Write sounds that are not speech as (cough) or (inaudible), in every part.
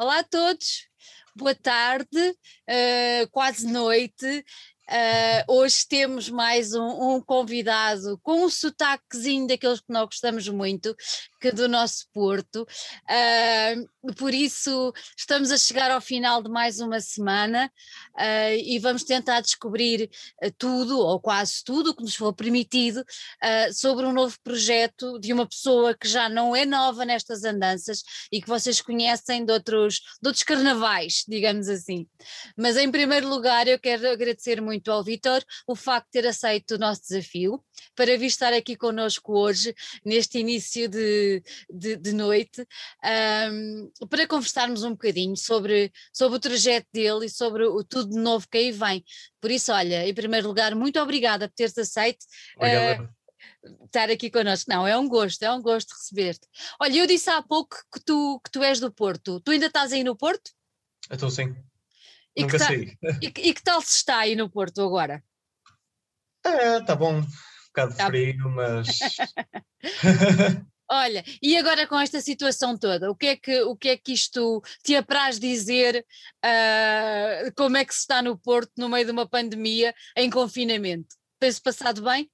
Olá a todos, boa tarde, uh, quase noite. Uh, hoje temos mais um, um, convidado com um sotaquezinho daqueles que nós gostamos muito, que do nosso Porto. Uh, por isso, estamos a chegar ao final de mais uma semana uh, e vamos tentar descobrir tudo, ou quase tudo, o que nos for permitido, sobre um novo projeto de uma pessoa que já não é nova nestas andanças e que vocês conhecem de outros, de outros carnavais, digamos assim. Mas, em primeiro lugar, eu quero agradecer muito ao Vitor o facto de ter aceito o nosso desafio para vir estar aqui connosco hoje, neste início de, de, de noite, um, para conversarmos um bocadinho sobre, sobre o trajeto dele e sobre o tudo de novo que aí vem. Por isso, olha, em primeiro lugar, muito obrigada por teres aceito. Uh, estar aqui connosco. Não, é um gosto, é um gosto receber-te. Olha, eu disse há pouco que tu, que tu és do Porto. Tu ainda estás aí no Porto? Estou sim. E Nunca que. E, e, que tal se está aí no Porto agora? É, tá bom. Um bocado tá frio, mas. (laughs) Olha, e agora com esta situação toda, o que é que, o que, é que isto te apraz dizer? Uh, como é que se está no Porto no meio de uma pandemia, em confinamento? Tem-se passado bem?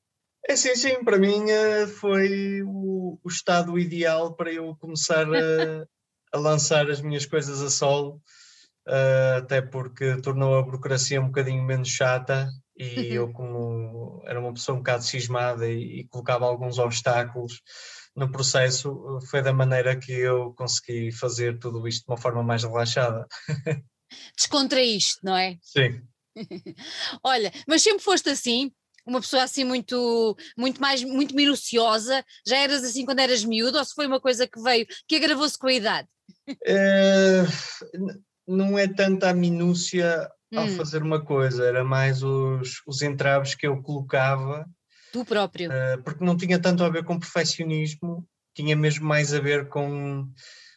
É sim, sim, para mim eh, foi o, o estado ideal para eu começar a, a lançar as minhas coisas a solo uh, até porque tornou a burocracia um bocadinho menos chata e uhum. eu como era uma pessoa um bocado cismada e, e, colocava alguns obstáculos no processo, foi da maneira que eu consegui fazer tudo isto de uma forma mais relaxada. Descontraíste, não é? Sim. (laughs) Olha, mas sempre foste assim, uma pessoa assim muito, muito mais, muito minuciosa, já eras assim quando eras miúdo ou se foi uma coisa que veio, que agravou-se com a idade? É, não é tanta a minúcia ao hum. fazer uma coisa, era mais os, os entraves que eu colocava. Tu próprio. Uh, porque não tinha tanto a ver com perfeccionismo, tinha mesmo mais a ver com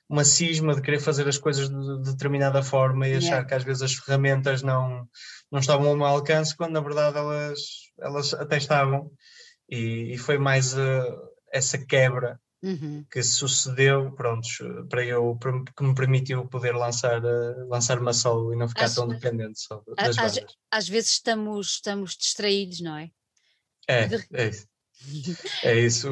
uma cisma de querer fazer as coisas de, de determinada forma e yeah. achar que às vezes as ferramentas não, não estavam ao meu alcance, quando na verdade elas, elas até estavam. E, e foi mais uh, essa quebra uhum. que sucedeu, pronto, para eu, que me permitiu poder lançar, uh, lançar uma solo e não ficar às, tão dependente só das às, às, vezes estamos, estamos distraídos, não é? É, é isso. É isso,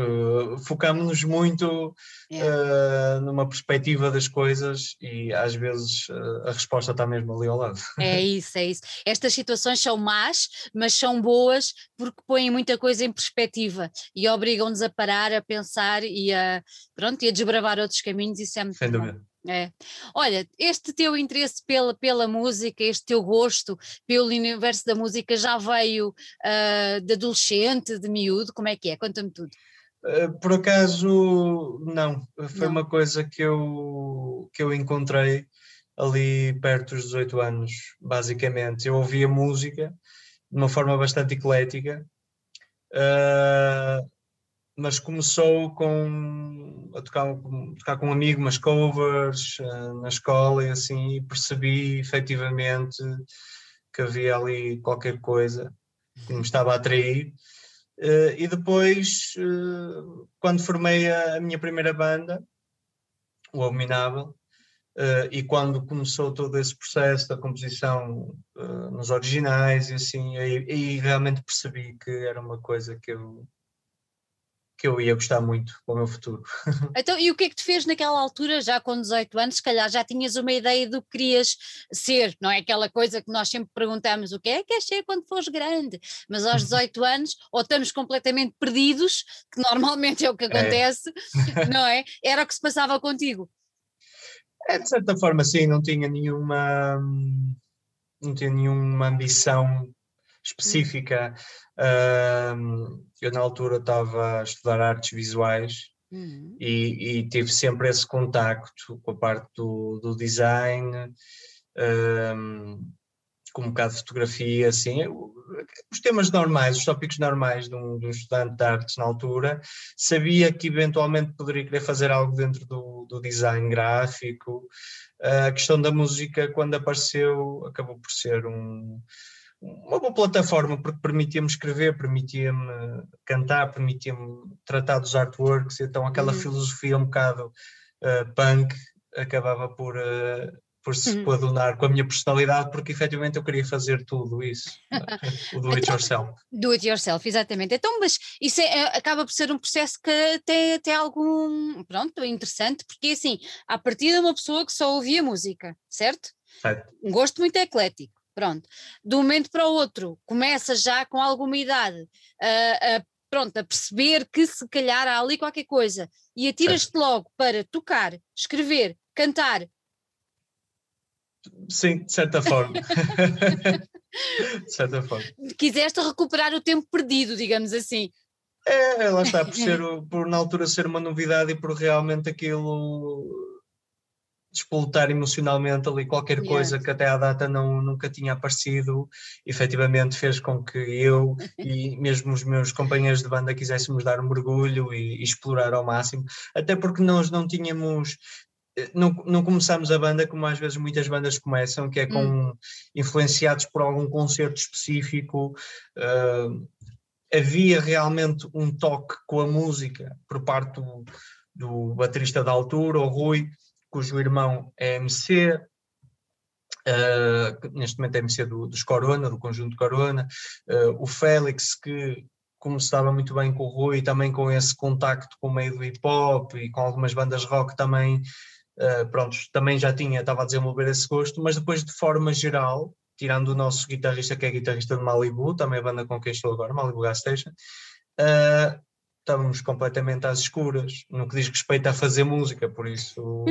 focamos-nos muito é. uh, numa perspectiva das coisas e às vezes uh, a resposta está mesmo ali ao lado. É (laughs) isso, é isso. Estas situações são más, mas são boas porque põem muita coisa em perspectiva e obrigam-nos a parar, a pensar e a, pronto, e a desbravar outros caminhos, isso é muito Sem dúvida. É. Olha, este teu interesse pela, pela música, este teu gosto pelo universo da música já veio uh, de adolescente, de miúdo, como é que é? Conta-me tudo. Uh, por acaso, não. Foi não. uma coisa que eu, que eu encontrei ali perto dos 18 anos, basicamente. Eu ouvia música de uma forma bastante eclética. Uh, mas começou com a tocar, tocar com um amigo umas covers uh, na escola e assim e percebi efetivamente que havia ali qualquer coisa que me estava a atrair. Uh, e depois uh, quando formei a, a, minha primeira banda o Abominável e quando começou todo esse processo da composição nos originais e assim aí realmente percebi que era uma coisa que eu que eu ia gostar muito para o meu futuro. (laughs) Então, e o que é que te fez naquela altura, já com 18 anos, se calhar já tinhas uma ideia do que querias ser, não é aquela coisa que nós sempre perguntamos o que é que queres ser quando fores grande, mas aos 18 anos ou estamos completamente perdidos, que normalmente é o que é. acontece, é. (laughs) não é? Era o que se passava contigo. É, de certa forma sim, não tinha nenhuma não tinha nenhuma ambição específica. Uh, eu na altura estava a estudar artes visuais uhum. e, e, tive sempre esse contacto com a parte do, do design, com um bocado de fotografia, assim, os temas normais, os tópicos normais de um, de um, estudante de artes na altura, sabia que eventualmente poderia querer fazer algo dentro do, do design gráfico. A questão da música, quando apareceu, acabou por ser um, uma boa plataforma porque permitia-me escrever, permitia-me cantar, permitia-me tratar dos artworks, então aquela uhum. filosofia um bocado uh, punk acabava por, uh, por se Uhum. coadunar com a minha personalidade, porque efetivamente eu queria fazer tudo isso, o do (laughs) it Então, yourself. Do it yourself, exatamente. Então, mas isso é- é- acaba por ser um processo que tem, tem algum, pronto, interessante, porque assim, a partir de uma pessoa que só ouvia música, certo? Certo. Um gosto muito eclético, pronto. De um momento para o outro, começa já com alguma idade a, a, pronto, a perceber que se calhar há ali qualquer coisa e atiras-te logo para tocar, escrever, cantar. Sim, de certa forma. (laughs) de certa forma. Quiseste recuperar o tempo perdido, digamos assim. É, lá está, por, (laughs) ser, por na altura ser uma novidade e por realmente aquilo despolutar emocionalmente ali qualquer Yeah. coisa que até à data não, nunca tinha aparecido, efetivamente fez com que eu e (laughs) mesmo os meus companheiros de banda quiséssemos dar um mergulho e, e explorar ao máximo, até porque nós não tínhamos eh, não, não começámos a banda como às vezes muitas bandas começam, que é com influenciados por algum concerto específico. ah, havia realmente um toque com a música por parte do, do baterista da altura, o Rui, cujo irmão é MC, ah, que neste momento é MC do, dos Corona, do conjunto Corona, ah, o Félix, que como se dava muito bem com o Rui, também com esse contacto com o meio do hip hop e com algumas bandas rock também, uh, pronto, também já tinha, estava a desenvolver esse gosto, mas depois de forma geral, tirando o nosso guitarrista que é guitarrista de Malibu, também a banda com quem estou agora, Malibu Gas Station, uh, estávamos completamente às escuras no que diz respeito a fazer música, por isso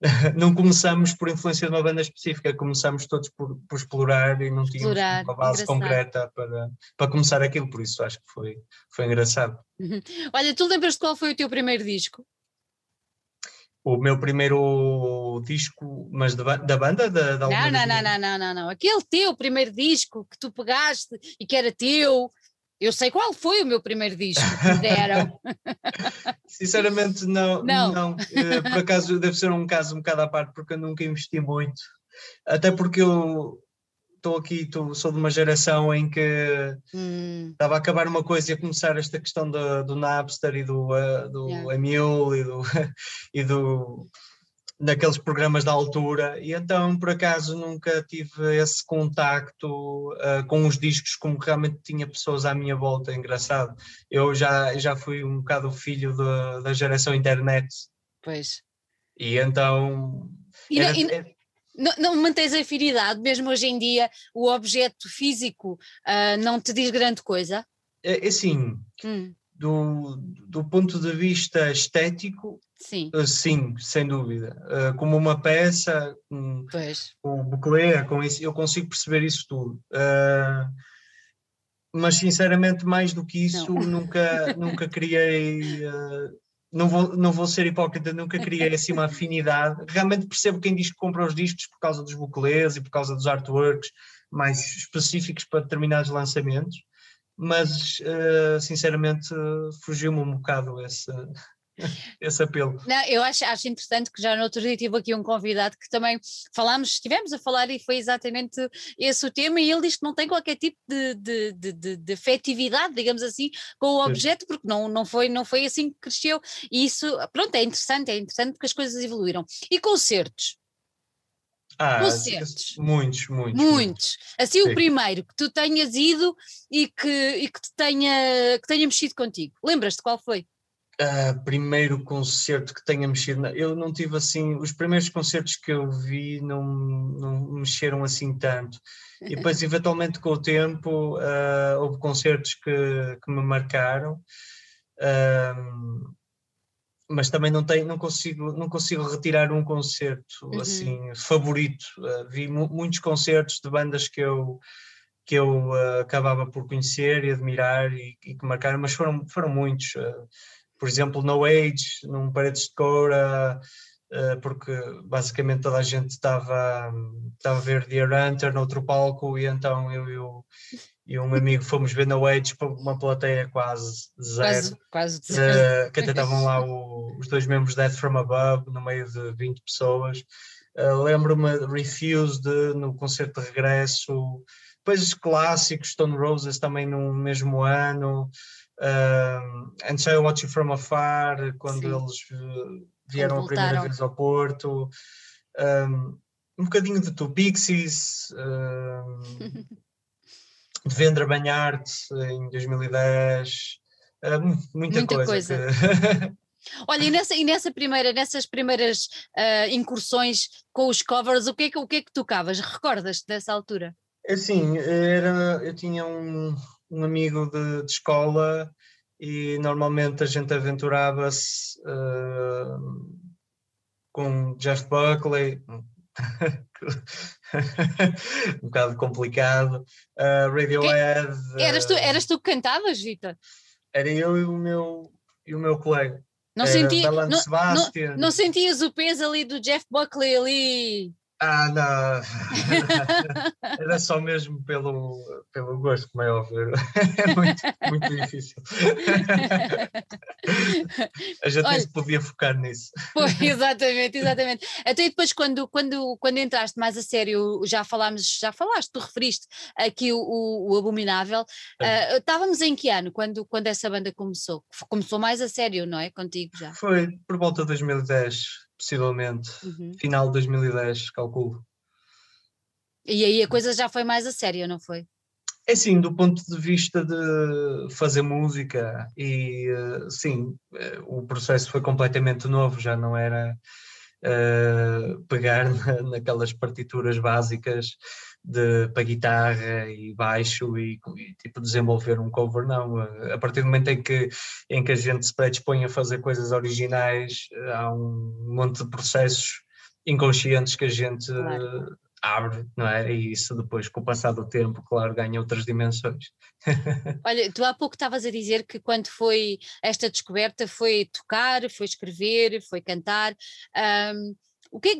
(laughs) não começamos por influência de uma banda específica, começamos todos por, por explorar e não tínhamos Explorar, uma base engraçado. concreta para, para começar aquilo, por isso acho que foi, foi engraçado. Olha, tu lembras-te qual foi o teu primeiro disco? O meu primeiro disco, mas da, da banda? Da, da Não, não, não, não, não, não, não. Aquele teu primeiro disco que tu pegaste e que era teu. Eu sei qual foi o meu primeiro disco que me deram. (laughs) Sinceramente, não. Não. não. Eh, por acaso deve ser um caso um bocado à parte, porque eu nunca investi muito. Até porque eu estou aqui, tô- sou de uma geração em que Hum, estava a acabar uma coisa e a começar esta questão do, do Napster e do, eh, do Yeah. Emule e do, (laughs) e do daqueles programas da altura e então por acaso nunca tive esse contacto eh, com os discos como realmente tinha pessoas à minha volta, engraçado. Eu já, já fui um bocado filho da- da geração internet pois. e então E, não- era- e era- não, não mantens afinidade, mesmo hoje em dia, o objeto físico ah, não te diz grande coisa? é, é assim, Hum, do, do ponto de vista estético, sim, Uh, Sim, sem dúvida. Uh, como uma peça, um, pois. com o buclé, com isso, eu consigo perceber isso tudo. Uh, mas sinceramente, mais do que isso, Não. nunca, (laughs) nunca criei. não vou, não vou ser hipócrita, nunca criei assim uma afinidade. Realmente percebo quem diz que compra os discos por causa dos buclés e por causa dos artworks mais específicos para determinados lançamentos, mas uh, sinceramente fugiu-me um bocado esse, (laughs) esse apelo. Não, eu acho, acho interessante que já no outro dia tive aqui um convidado que também falámos, estivemos a falar e foi exatamente esse o tema, e ele diz que não tem qualquer tipo de, de, de, de, de afetividade, digamos assim, com o objeto, porque não, não, foi, não foi assim que cresceu. E isso, pronto, é interessante, é interessante porque as coisas evoluíram. E concertos? Ah, Concertos. muitos, muitos. Muitos. Assim, o Sim. primeiro que tu tenhas ido e que, e que, te tenha, que tenha mexido contigo. Lembras-te qual foi? Ah, primeiro concerto que tenha mexido. na- Eu não tive assim. Os primeiros concertos que eu vi não, não mexeram assim tanto. E depois, (laughs) eventualmente, com o tempo, ah, houve concertos que, que me marcaram. Ahm, mas também não tenho, não consigo, não consigo retirar um concerto Uhum. assim favorito. Ah, vi mu- muitos concertos de bandas que eu que eu ah, acabava por conhecer e admirar e, e que marcaram, mas foram, foram muitos. ah, por exemplo, No Age, num Paredes de Coura, porque basicamente toda a gente estava estava a ver The Hunter no outro palco e então eu e, o- e um amigo fomos ver No Age para uma plateia quase zero. Quase, quase. Uh, (laughs) que até estavam lá o- os dois membros de Death From Above, no meio de 20 pessoas. Uh, Lembro-me de Refused no concerto de regresso, depois os clássicos, Stone Roses também no mesmo ano, uh, And So I Watch You From Afar, quando Sim. eles vieram a primeira vez ao Porto. Um, um bocadinho de Tu Pixies, um, (laughs) de Vendra Banhart em 2010, uh, muita, muita, coisa. coisa. Que... (laughs) Olha, e nessa, e nessa primeira, nessas primeiras uh, incursões com os covers, o que é que, o que, é que tocavas? Recordas-te dessa altura? Assim, era, eu tinha um, um amigo de, de escola e normalmente a gente aventurava-se uh, com Jeff Buckley, (laughs) um bocado complicado, uh, Radiohead. Que, eras, tu, eras tu que cantavas, Vita? Era eu e o meu, e o meu colega. Não, sentia, não, não, não, sentias o peso ali do Jeff Buckley ali ah, não. (laughs) Era só mesmo pelo, pelo gosto, como é óbvio. (laughs) É muito, muito difícil. A gente nem se podia focar nisso. Pois, exatamente, exatamente. Até depois, quando, quando, quando entraste mais a sério, já falámos, já falaste, tu referiste aqui o, o, o Abominável. Uh, estávamos em que ano quando, quando essa banda começou? Começou mais a sério, não é? Contigo já? Foi por volta de 2010 possivelmente. Uhum. Final de 2010, calculo. E aí a coisa já foi mais a sério, não foi? É sim, do ponto de vista de fazer música e uh, sim, uh, o processo foi completamente novo, já não era uh, pegar (laughs) na, naquelas partituras básicas de, para guitarra e baixo e, e, tipo desenvolver um cover, não. A partir do momento em que, em que a gente se predispõe a fazer coisas originais, há um monte de processos inconscientes que a gente claro. abre, não é? E isso depois, com o passar do tempo, claro, ganha outras dimensões. (laughs) Olha, tu há pouco estavas a dizer que quando foi esta descoberta foi tocar, foi escrever, foi cantar. Um, o que é,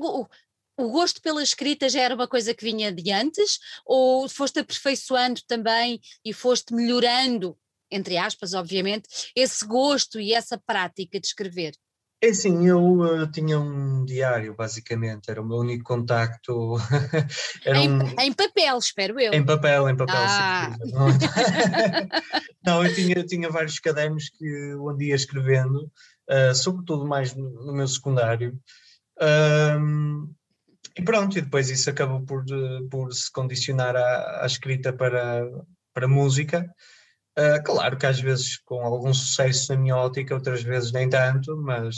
o gosto pela escrita já era uma coisa que vinha de antes ou foste aperfeiçoando também e foste melhorando, entre aspas, obviamente, esse gosto e essa prática de escrever? É assim, eu uh, tinha um diário, basicamente, era o meu único contacto. (laughs) em, um... em, papel, espero eu. Em papel, em papel. Ah. (laughs) Não, eu tinha, eu tinha vários cadernos que eu andia escrevendo, uh, sobretudo mais no, no meu secundário. Um, e pronto, e depois isso acabou por, por se condicionar à, à escrita para, para música. Uh, claro que às vezes com algum sucesso na minha ótica, outras vezes nem tanto, mas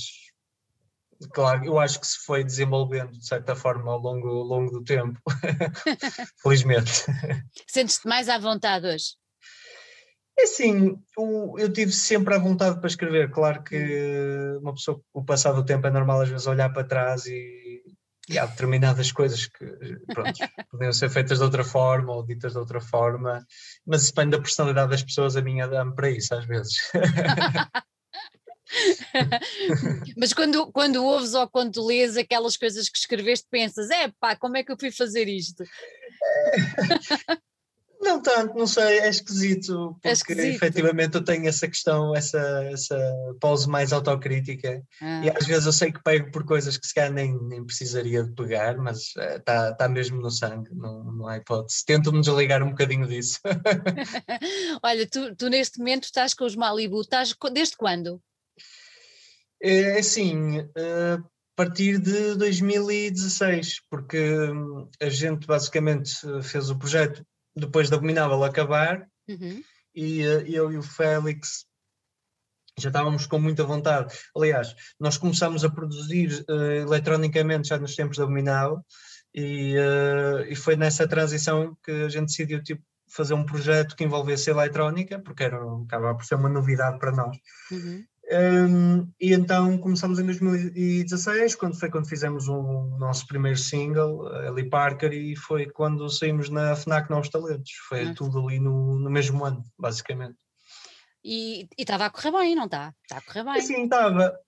claro, eu acho que se foi desenvolvendo de certa forma ao longo, ao longo do tempo, (laughs) (laughs) felizmente. Sentes-te mais à vontade hoje? É assim, eu, eu, tive sempre à vontade para escrever. Claro que uma pessoa, com o passar do tempo, é normal às vezes olhar para trás e, e há determinadas coisas que pronto, podiam ser feitas de outra forma ou ditas de outra forma, mas isso depende da personalidade das pessoas, a minha dá-me para isso às vezes. (laughs) mas quando, quando ouves ou quando lês aquelas coisas que escreveste, pensas: é pá, como é que eu fui fazer isto? (laughs) Não tanto, não sei, é esquisito, porque é esquisito. efetivamente eu tenho essa questão, essa, essa pose mais autocrítica, ah. e às vezes eu sei que pego por coisas que se calhar nem, nem precisaria de pegar, mas está uh, tá mesmo no sangue, não, não há hipótese. Tento-me desligar um bocadinho disso. (laughs) (laughs) Olha, tu, tu neste momento estás com os Malibu, estás desde quando? É assim, uh, a partir de 2016, porque hum, a gente basicamente fez o projeto depois da Abominável acabar, uhum. e uh, eu e o Félix já estávamos com muita vontade. Aliás, nós começámos a produzir uh, eletronicamente já nos tempos da Abominável, e, uh, e foi nessa transição que a gente decidiu tipo, fazer um projeto que envolvesse eletrónica, porque era, acaba por ser uma novidade para nós. Uhum. Um, e então começamos em 2016, quando foi quando fizemos o nosso primeiro single, Ellie Parker, e foi quando saímos na FNAC Novos Talentos. Foi uhum. tudo ali no, no mesmo ano, basicamente. E estava a correr bem, não está? Está a correr bem. Sim, estava.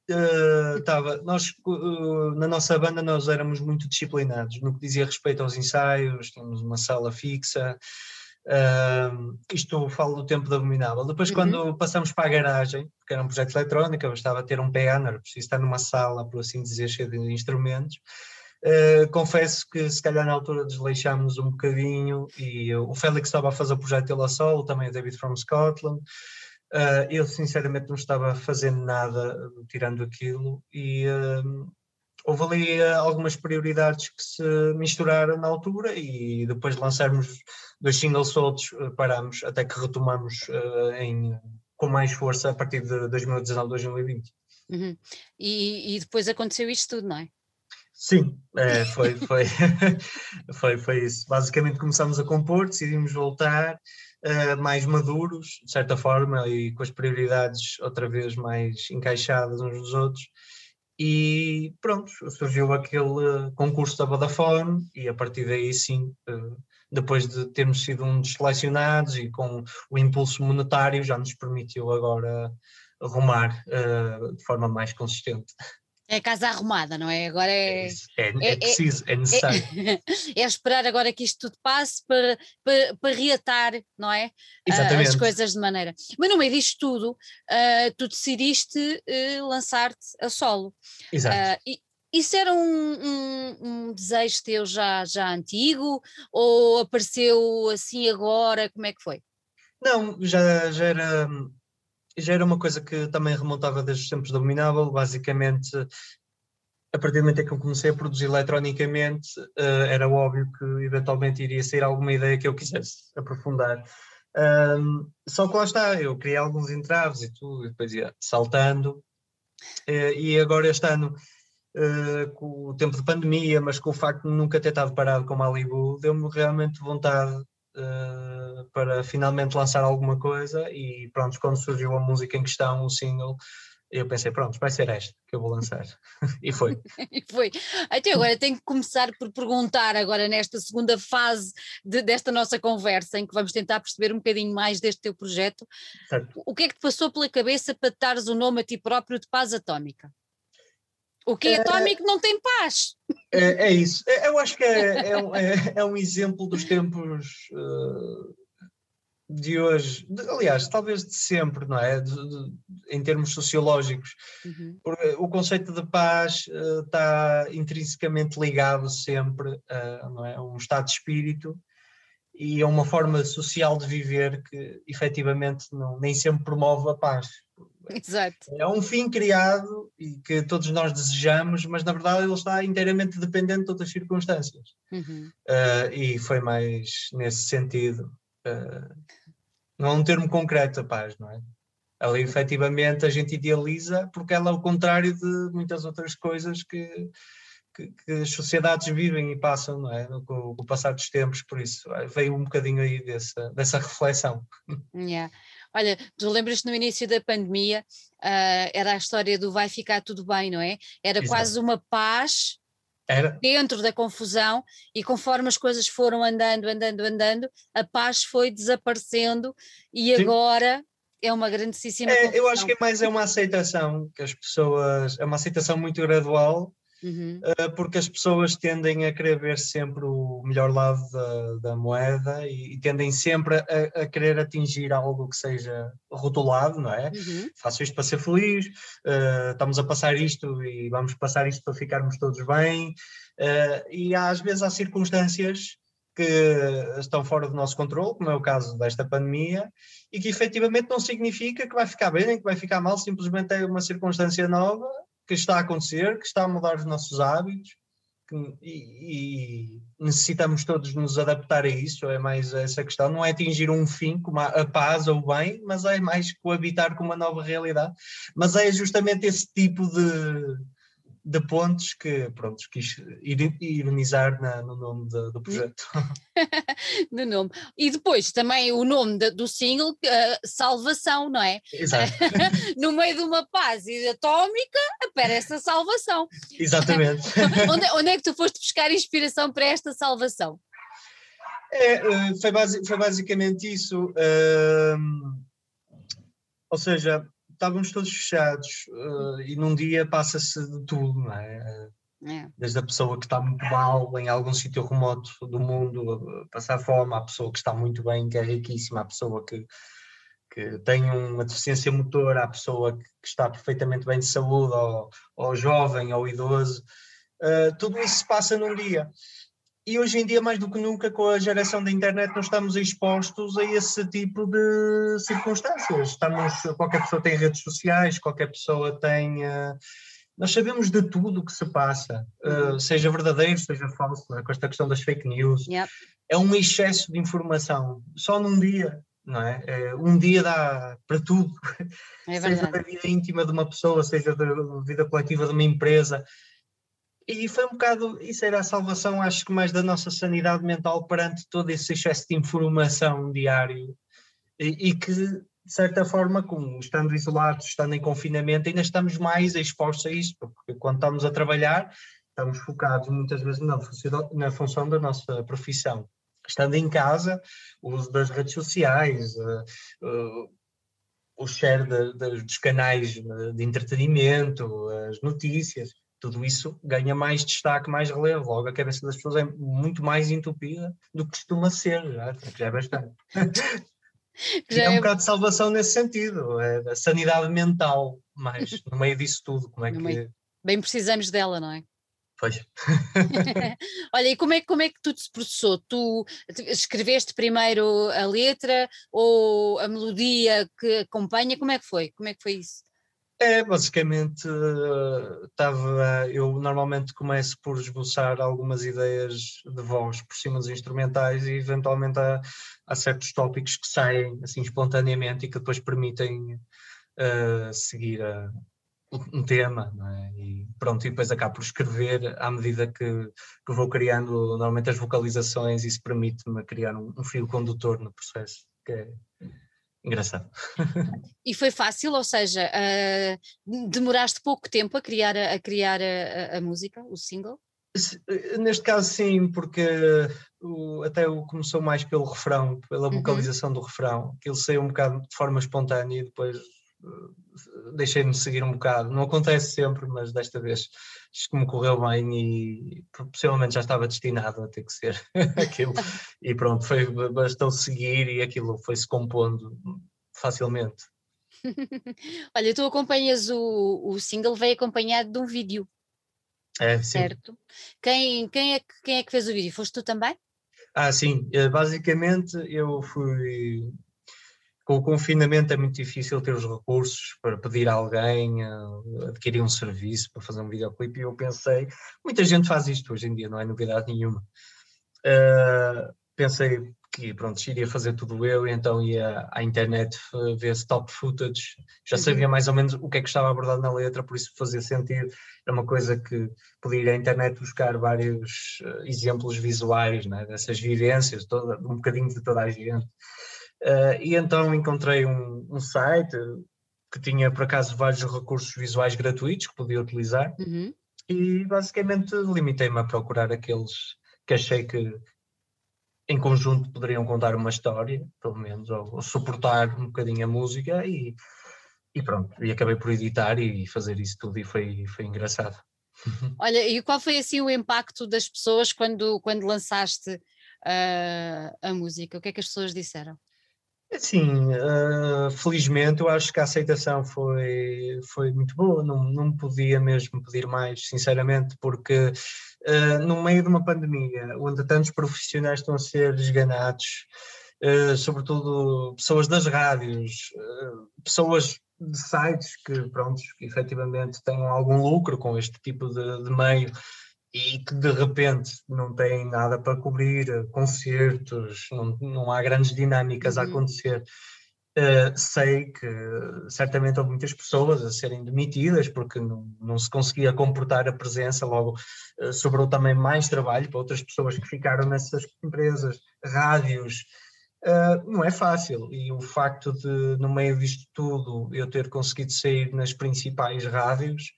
Estava. Uh, nós, uh, na nossa banda, nós éramos muito disciplinados no que dizia respeito aos ensaios, tínhamos uma sala fixa, Uh, isto falo do tempo da Abominável. Depois, uhum. quando passamos para a garagem, que era um projeto eletrónico, eu estava a ter um piano, preciso estar numa sala, por assim dizer, cheia de instrumentos. Uh, confesso que se calhar na altura desleixámos um bocadinho e o Félix estava a fazer o projeto dele a solo, também o David from Scotland. Uh, eu sinceramente não estava fazendo nada tirando aquilo e, houve ali algumas prioridades que se misturaram na altura e depois de lançarmos dois singles soltos, paramos até que retomamos em, com mais força a partir de 2019, 2020. Uhum. E, e depois aconteceu isto tudo, não é? Sim, é, foi, foi, (laughs) foi, foi isso. Basicamente começamos a compor, decidimos voltar uh, mais maduros, de certa forma, e com as prioridades outra vez mais encaixadas uns dos outros. E pronto, surgiu aquele concurso da Vodafone e a partir daí sim, uh, depois de termos sido um dos selecionados e com o impulso monetário já nos permitiu agora arrumar uh, de forma mais consistente. É casa arrumada, não é? Agora é. É, é, é, é preciso, é, necessário. (laughs) É, esperar agora que isto tudo passe para, para, para reatar, não é? Exatamente. As coisas de maneira. Mas no meio disto tudo, uh, tu decidiste uh, lançar-te a solo. Exato. Uh, e, isso era um, um, um, desejo teu já, já antigo ou apareceu assim agora? Como é que foi? Não, já, já era já era uma coisa que também remontava desde os tempos do Dominável, basicamente a partir do momento em que eu comecei a produzir eletronicamente, uh, era óbvio que eventualmente iria sair alguma ideia que eu quisesse aprofundar. Um, só que lá está, eu criei alguns entraves e tudo, e depois ia saltando. Uh, e agora este ano, uh, com o tempo de pandemia, mas com o facto de nunca ter estado parado com Malibu, deu-me realmente vontade para finalmente lançar alguma coisa e pronto, quando surgiu a música em questão, o single, eu pensei, pronto, vai ser esta que eu vou lançar. (laughs) e foi. (laughs) e foi. Até agora tenho que começar por perguntar agora nesta segunda fase de, desta nossa conversa, em que vamos tentar perceber um bocadinho mais deste teu projeto. Certo. O que é que te passou pela cabeça para te dares o nome a ti próprio de Paz Atómica? O que é, é atómico não tem paz. É, é isso. Eu acho que é, é, um, é, é um exemplo dos tempos uh, de hoje, de, aliás, talvez de sempre, não é? De, de, em termos sociológicos. Uhum. Porque o conceito de paz uh, está intrinsecamente ligado sempre a, não é? a um estado de espírito e a uma forma social de viver que efetivamente não, nem sempre promove a paz. Exato. É um fim criado e que todos nós desejamos, mas na verdade ele está inteiramente dependente de outras circunstâncias. Uhum. Uh, e foi mais nesse sentido. Uh, não é um termo concreto a paz, não é? Ali efetivamente a gente idealiza porque ela é o contrário de muitas outras coisas que, que, que as sociedades vivem e passam, não é? Com, com, o passar dos tempos, por isso veio um bocadinho aí dessa, dessa reflexão. (laughs) Yeah. Olha, tu lembras-te no início da pandemia, uh, era a história do vai ficar tudo bem, não é? Era Exato. quase uma paz era. dentro da confusão e conforme as coisas foram andando, andando, andando, a paz foi desaparecendo e Sim. agora é uma grandíssima é, Eu acho que é mais é uma aceitação que as pessoas, é uma aceitação muito gradual Uhum. Uh, porque as pessoas tendem a querer ver sempre o melhor lado da, da moeda e, e, tendem sempre a, a, querer atingir algo que seja rotulado, não é? Uhum. Faço isto para ser feliz, uh, estamos a passar isto e vamos passar isto para ficarmos todos bem. Uh, e às vezes há circunstâncias que estão fora do nosso controle, como é o caso desta pandemia, e que efetivamente não significa que vai ficar bem nem que vai ficar mal, simplesmente é uma circunstância nova que está a acontecer, que está a mudar os nossos hábitos que, e, e, necessitamos todos nos adaptar a isso. É mais essa questão, não é atingir um fim como a, paz ou o bem, mas é mais coabitar com uma nova realidade. Mas é justamente esse tipo de de pontos que, pronto, quis ironizar na, no nome de, do projeto. (laughs) no nome. E depois também o nome de, do single, uh, Salvação, não é? Exato. (laughs) no meio de uma paz atómica aparece a salvação. Exatamente. (laughs) onde, onde é que tu foste buscar inspiração para esta salvação? É, eh, foi, basi foi basicamente isso. Uh, ou seja, estávamos todos fechados uh, e num dia passa-se de tudo, não é? é? Desde a pessoa que está muito mal em algum sítio remoto do mundo a passar fome, a pessoa que está muito bem, que é riquíssima, a pessoa que, que tem uma deficiência motora, a pessoa que, que está perfeitamente bem de saúde, ou, ou jovem, ou idoso. Uh, tudo isso se passa num dia. E hoje em dia, mais do que nunca, com a geração da internet, nós estamos expostos a esse tipo de circunstâncias. Estamos, qualquer pessoa tem redes sociais, qualquer pessoa tem uh, nós sabemos de tudo o que se passa, uh, seja verdadeiro, seja falso, é? com esta questão das fake news. Yep. É um excesso de informação, só num dia, não é? é um dia dá para tudo, é seja da vida íntima de uma pessoa, seja da vida coletiva de uma empresa. E foi um bocado, isso era a salvação, acho que mais da nossa sanidade mental perante todo esse excesso de informação diário e, e que de certa forma, como estando isolados, estando em confinamento, ainda estamos mais expostos a isto, porque quando estamos a trabalhar, estamos focados muitas vezes na na função da nossa profissão. Estando em casa, o uso das redes sociais, uh, uh, o share de, de, dos canais de entretenimento, as notícias, tudo isso ganha mais destaque, mais relevo. Logo, a cabeça das pessoas é muito mais entupida do que costuma ser, já, já é bastante. (laughs) Já é um é... bocado de salvação nesse sentido, é a sanidade mental, mas no meio disso tudo, como é que. Meio... Bem precisamos dela, não é? Pois. (laughs) (laughs) Olha, e como é, como é que tudo se processou? Tu escreveste primeiro a letra ou a melodia que acompanha? Como é que foi? Como é que foi isso? É, basicamente estava. eu normalmente começo por esboçar algumas ideias de voz por cima dos instrumentais e eventualmente há, há certos tópicos que saem assim espontaneamente e que depois permitem uh, seguir a, um tema, é? E pronto, e depois acabo por escrever à medida que, que vou criando normalmente as vocalizações, isso permite-me criar um, um fio condutor no processo, que é engraçado. (laughs) E foi fácil, ou seja, uh, demoraste pouco tempo a criar, a, a criar a, a, música, o single? Eh, neste caso sim, porque o, até o começou mais pelo refrão, pela uhum. vocalização uhum. do refrão, que ele saiu um bocado de forma espontânea e depois deixei-me seguir um bocado. Não acontece sempre, mas desta vez acho que me correu bem e possivelmente já estava destinado a ter que ser (laughs) aquilo. E pronto, foi, bastou seguir e aquilo foi-se compondo facilmente. (laughs) Olha, tu acompanhas o, o single, veio acompanhado de um vídeo. É, sim. Certo? Quem, quem, é, quem é que fez o vídeo? Foste tu também? Ah, sim. Eh, basicamente eu fui com o confinamento é muito difícil ter os recursos para pedir a alguém, uh, adquirir um serviço para fazer um videoclipe e eu pensei, muita gente faz isto hoje em dia, não é novidade nenhuma. Uh, pensei que pronto, iria fazer tudo eu e então ia à internet ver stop footage, já uhum. sabia mais ou menos o que é que estava abordado na letra, por isso fazia sentido, era uma coisa que podia ir à internet buscar vários exemplos visuais né, dessas vivências, toda, um bocadinho de toda a gente. Uh, e então encontrei um, um, site que tinha por acaso vários recursos visuais gratuitos que podia utilizar uhum. e basicamente limitei-me a procurar aqueles que achei que em conjunto poderiam contar uma história, pelo menos, ou, ou suportar um bocadinho a música e, e pronto, e acabei por editar e fazer isso tudo e foi, foi engraçado. Olha, e qual foi assim o impacto das pessoas quando, quando lançaste uh, a música? O que é que as pessoas disseram? Sim, uh, felizmente eu acho que a aceitação foi, foi muito boa, não, não podia mesmo pedir mais, sinceramente, porque uh, no meio de uma pandemia, onde tantos profissionais estão a ser desganados, uh, sobretudo pessoas das rádios, pessoas de sites que, pronto, que efetivamente tenham algum lucro com este tipo de, de meio, e que de repente não têm nada para cobrir, eh, concertos, não, não há grandes dinâmicas uhum. a acontecer. Uh, sei que certamente houve muitas pessoas a serem demitidas porque não, não se conseguia comportar a presença, logo uh, sobrou também mais trabalho para outras pessoas que ficaram nessas empresas, rádios. Uh, não é fácil e o facto de, no meio disto tudo, eu ter conseguido sair nas principais rádios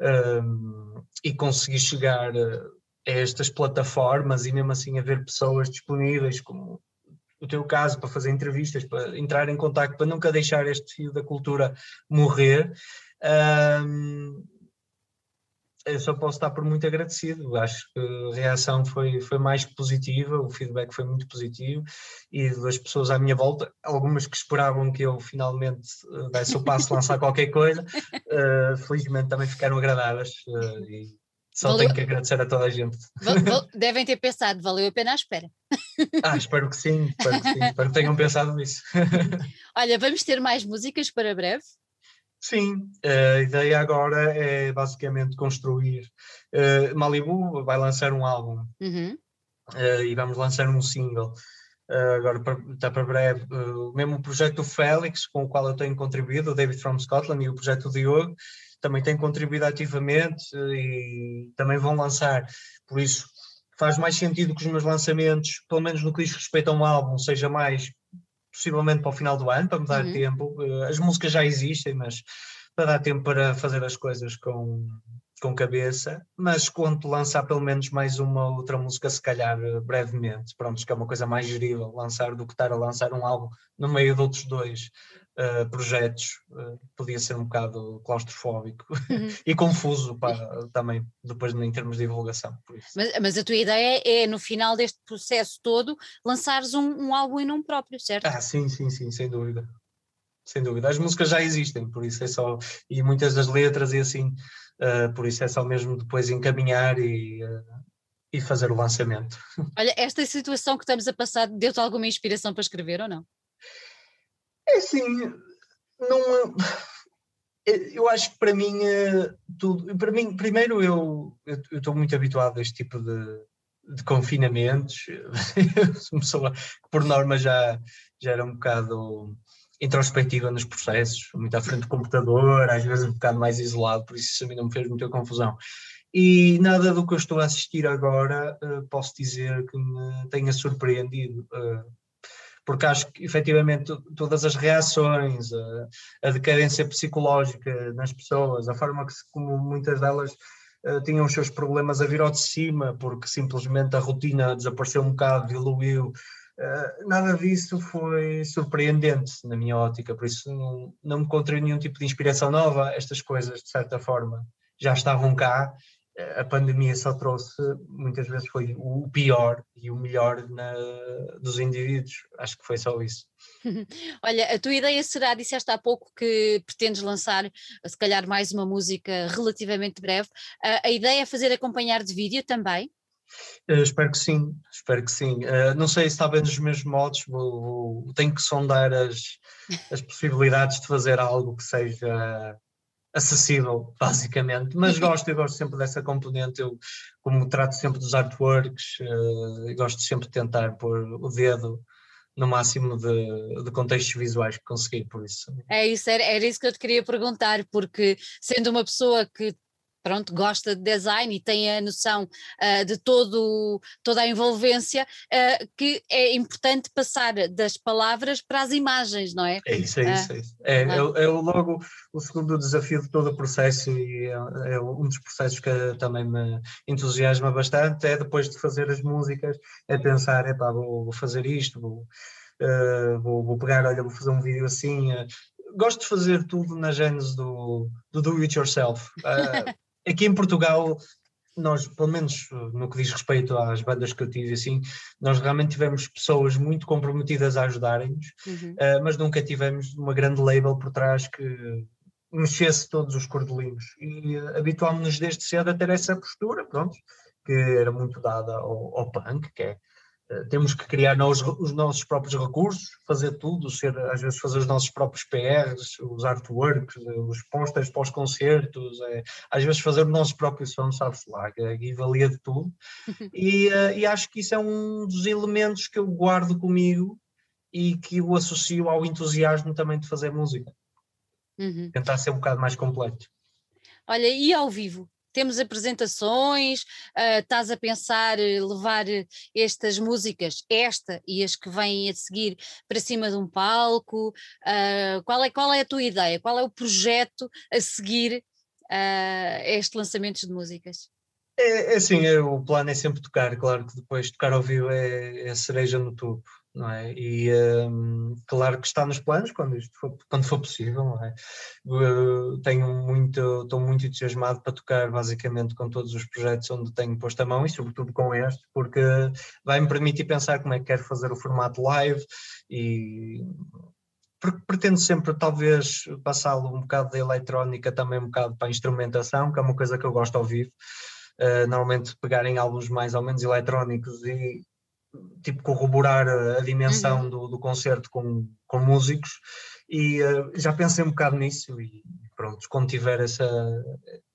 um, e conseguir chegar a estas plataformas e mesmo assim haver pessoas disponíveis, como o teu caso, para fazer entrevistas, para entrar em contato, para nunca deixar este fio da cultura morrer. Um, eu só posso estar por muito agradecido. Acho que a reação foi, foi mais positiva, o feedback foi muito positivo e das pessoas à minha volta, algumas que esperavam que eu finalmente uh, desse o passo, lançar qualquer coisa, uh, felizmente também ficaram agradadas uh, e só valeu... tenho que agradecer a toda a gente. Devem ter pensado, valeu a pena a espera. (laughs) Ah, espero que sim, espero que, sim, espero que tenham pensado nisso. (laughs) Olha, vamos ter mais músicas para breve? Sim, a ideia agora é basicamente construir. Uh, Malibu vai lançar um álbum uhum. uh, e vamos lançar um single. Uh, agora está para breve. mesmo o projeto do Félix, com o qual eu tenho contribuído, o David from Scotland, e o projeto do Diogo, também têm contribuído ativamente e também vão lançar. Por isso, faz mais sentido que os meus lançamentos, pelo menos no que diz respeito a um álbum, seja mais possivelmente para o final do ano, para me dar uhum. tempo. Eh, as músicas já existem, mas para dar tempo para fazer as coisas com, com cabeça, mas quando lançar pelo menos mais uma outra música, se calhar eh, brevemente, pronto, que é uma coisa mais gerível, lançar do que estar a lançar um álbum no meio de outros dois uh, projetos, uh, podia ser um bocado claustrofóbico uhum. (laughs) e confuso para, também, depois em termos de divulgação. Mas, mas, a tua ideia é, no final deste processo todo, lançares um, um álbum em nome próprio, certo? Ah, sim, sim, sim, sem dúvida sem dúvida. As músicas já existem, por isso é só. E muitas das letras e assim, uh, por isso é só mesmo depois encaminhar e, e fazer o lançamento. (laughs) Olha, esta situação que estamos a passar deu-te alguma inspiração para escrever ou não? É assim, não. Eu acho que para mim, eh, tudo. Para mim, primeiro, eu estou muito habituado a este tipo de, de confinamentos. (laughs) pessoa por norma, já, já era um bocado introspectiva nos processos, muito à frente do computador, às vezes um bocado mais isolado, por isso isso a mim não me fez muita confusão. E nada do que eu estou a assistir agora uh, posso dizer que me tenha surpreendido, uh, porque acho que efetivamente todas as reações, uh, a decadência psicológica nas pessoas, a forma que, como muitas delas tinham os seus problemas a vir ao de cima, porque simplesmente a rotina desapareceu um bocado, diluiu, Uh, nada disso foi surpreendente na minha ótica, por isso não, não me encontrei nenhum tipo de inspiração nova. Estas coisas, de certa forma, já estavam cá. A pandemia só trouxe, muitas vezes, foi o pior e o melhor na, dos indivíduos. Acho que foi só isso. (laughs) Olha, a tua ideia será, disseste há pouco que pretendes lançar, se calhar, mais uma música relativamente breve. Uh, a ideia é fazer acompanhar de vídeo também? Uh, espero que sim, espero que sim. Uh, não sei se está bem dos mesmos modos, vou, vou, tenho que sondar as, as possibilidades de fazer algo que seja acessível, basicamente, mas gosto, eu gosto sempre dessa componente, eu como trato sempre dos artworks, uh, gosto sempre de tentar pôr o dedo no máximo de, de, contextos visuais que conseguir, por isso. É isso, era, era isso que eu te queria perguntar, porque sendo uma pessoa que pronto, gosta de design e tem a noção uh, de todo, toda a envolvência, uh, que é importante passar das palavras para as imagens, não é? É isso, é isso. É, isso. é, é, é logo o segundo desafio de todo o processo e é, é, um dos processos que também me entusiasma bastante, é depois de fazer as músicas, é pensar, epá, vou, vou fazer isto, vou, uh, vou, vou pegar, olha, vou fazer um vídeo assim, gosto de fazer tudo na gênese do, do do it yourself. Uh, (laughs) aqui em Portugal, nós, pelo menos no que diz respeito às bandas que eu tive, assim, nós realmente tivemos pessoas muito comprometidas a ajudarem-nos, uhum. uh, mas nunca tivemos uma grande label por trás que mexesse todos os cordelinhos. E uh, habituámos-nos desde cedo a ter essa postura, pronto, que era muito dada ao, ao punk, que é temos que criar nós, os nossos próprios recursos, fazer tudo, ser, às vezes fazer os nossos próprios PRs, os artworks, os posters para os concertos, é, às vezes fazer o nosso próprio som, sabe-se lá, aqui valia de tudo. (laughs) E, e acho que isso é um dos elementos que eu guardo comigo e que eu associo ao entusiasmo também de fazer música. Uhum. Tentar ser um bocado mais completo. Olha, e ao vivo? Temos apresentações, uh, estás a pensar uh, levar uh, estas músicas, esta e as que vêm a seguir, para cima de um palco? qual, é, qual é a tua ideia? Qual é o projeto a seguir a este lançamento de músicas? É, é assim, é, o plano é sempre tocar, claro que depois tocar ao vivo é, é a cereja no topo não é? E um, claro que está nos planos quando isto for, quando for possível, não é? Tenho muito, estou muito entusiasmado para tocar basicamente com todos os projetos onde tenho posto a mão e sobretudo com este, porque vai-me permitir pensar como é que quero fazer o formato live e pretendo sempre talvez passá-lo um bocado da eletrónica também um bocado para a instrumentação, que é uma coisa que eu gosto ao vivo. Uh, normalmente pegarem álbuns mais ou menos eletrónicos e tipo corroborar a, dimensão uhum. do, do concerto com, com músicos e uh, já pensei um bocado nisso e pronto, quando tiver essa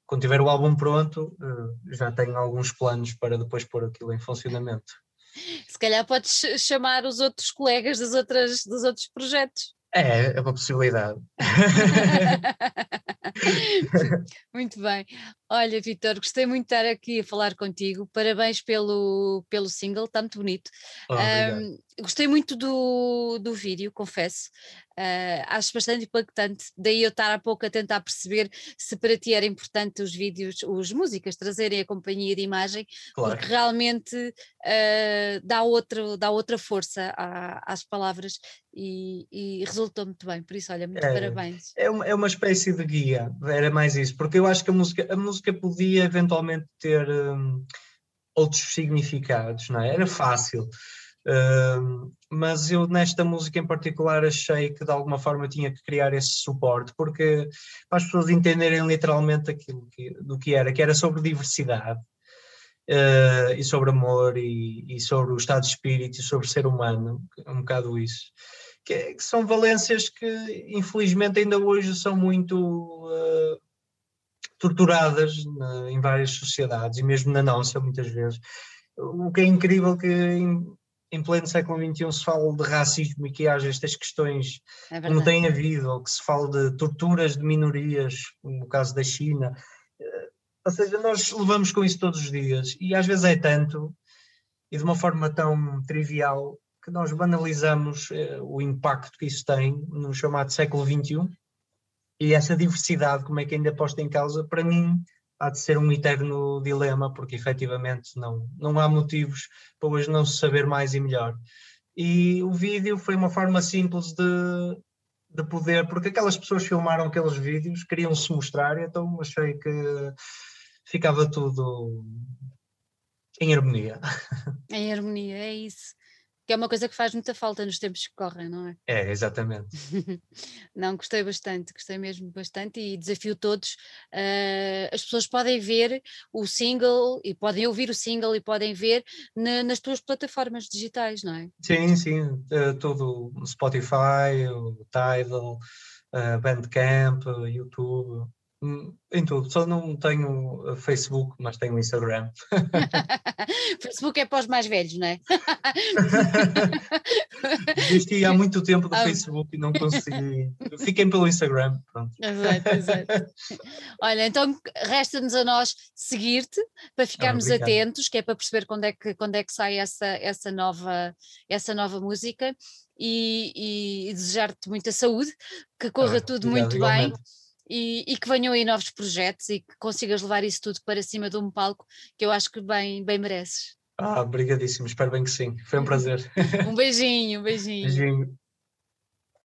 quando tiver o álbum pronto, uh, já tenho alguns planos para depois pôr aquilo em funcionamento. Se calhar podes chamar os outros colegas dos, outras, dos outros projetos. É, é uma possibilidade. (laughs) (laughs) muito bem. Olha, Vitor, gostei muito de estar aqui a falar contigo. Parabéns pelo, pelo single, está muito bonito. Oh, um, gostei muito do, do vídeo, confesso. Uh, acho bastante impactante. Daí eu estar há pouco a tentar perceber se para ti era importante os vídeos, os músicas trazerem a companhia de imagem, claro. porque realmente uh, dá, outra, dá outra força à, às palavras e, e, resultou muito bem. Por isso, olha, muito é, parabéns. É uma, é uma espécie de guia, era mais isso, porque eu acho que a música, a música podia eventualmente ter um, outros significados, não é? Era fácil mas eu nesta música em particular achei que de alguma forma tinha que criar esse suporte, porque para as pessoas entenderem literalmente aquilo que, do que era, que era sobre diversidade uh, e sobre amor e, e, sobre o estado de espírito e sobre ser humano, um bocado isso. Que, que são valências que infelizmente ainda hoje são muito uh, torturadas na, em várias sociedades e mesmo na nossa muitas vezes. O que é incrível que em pleno século XXI se fala de racismo e que haja estas questões é como tem havido, ou que se fala de torturas de minorias, no caso da China. Ou seja, nós levamos com isso todos os dias e às vezes é tanto e de uma forma tão trivial que nós banalizamos eh, o impacto que isso tem no chamado século XXI e essa diversidade, como é que ainda posta em causa, para mim há de ser um eterno dilema, porque efetivamente não, não há motivos para hoje não se saber mais e melhor. E o vídeo foi uma forma simples de, de poder, porque aquelas pessoas filmaram aqueles vídeos, queriam se mostrar, então achei que ficava tudo em harmonia. Em harmonia, é isso que é uma coisa que faz muita falta nos tempos que correm, não é? É, exatamente. (laughs) não, gostei bastante, gostei mesmo bastante e desafio todos. Uh, as pessoas podem ver o single e podem ouvir o single e podem ver na, nas tuas plataformas digitais, não é? Sim, sim, uh, tudo Spotify, o Tidal, uh, Bandcamp, YouTube. Em tudo, só não tenho Facebook, mas tenho Instagram. (laughs) Facebook é para os mais velhos, não é? (laughs) Desisti há muito tempo do ah. Facebook e não consegui. Fiquem pelo Instagram, pronto. Exato, exato. Olha, então resta-nos a nós seguir-te para ficarmos atentos, que é para perceber quando é que, quando é que sai essa, essa, nova, essa nova música e, e desejar-te muita saúde, que corra ah, tudo muito igualmente. E, e, que venham aí novos projetos e que consigas levar isso tudo para cima de um palco que eu acho que bem, bem mereces. Ah, obrigadíssimo, espero bem que sim. Foi um (laughs) prazer. um beijinho, um beijinho. Beijinho.